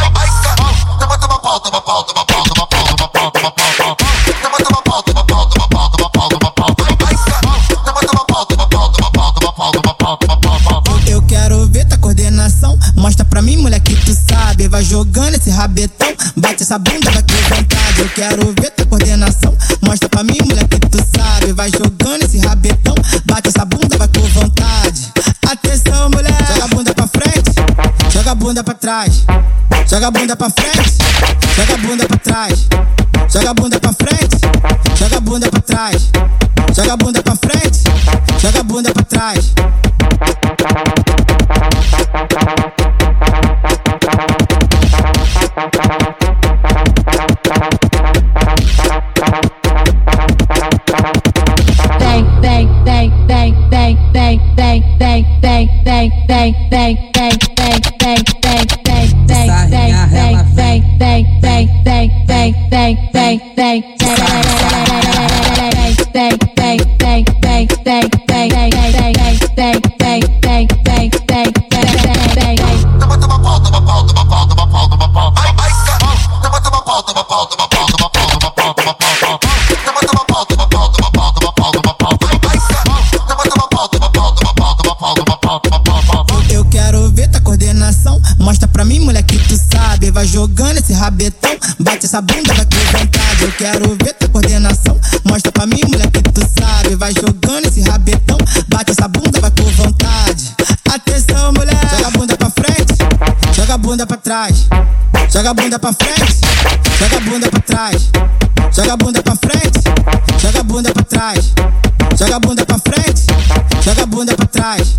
Eu Vai jogando esse rabetão. Bate essa bunda, vai com vontade. Eu quero ver tua coordenação. Mostra pra mim, mulher, que tu sabe. Vai jogando esse rabetão. Bate essa bunda, vai com vontade. Atenção, mulher. Joga a bunda pra frente. Joga a bunda pra trás. Joga a bunda pra frente. Joga a bunda pra trás. Joga a bunda pra frente. Joga a bunda pra trás. Joga a bunda pra frente. Joga a bunda pra trás. Eu Vai jogando esse rabetão. Bate essa bunda, vai com vontade. Eu quero ver tua coordenação. Mostra pra mim, mulher, que tu sabe. Vai jogando esse rabetão. Bate essa bunda, vai com vontade. Atenção, mulher. Joga a bunda pra frente. Joga a bunda pra trás. Joga a bunda pra frente. Joga a bunda pra trás. Joga a bunda pra frente. Joga a bunda pra trás. Joga a bunda pra frente. Joga a bunda pra trás.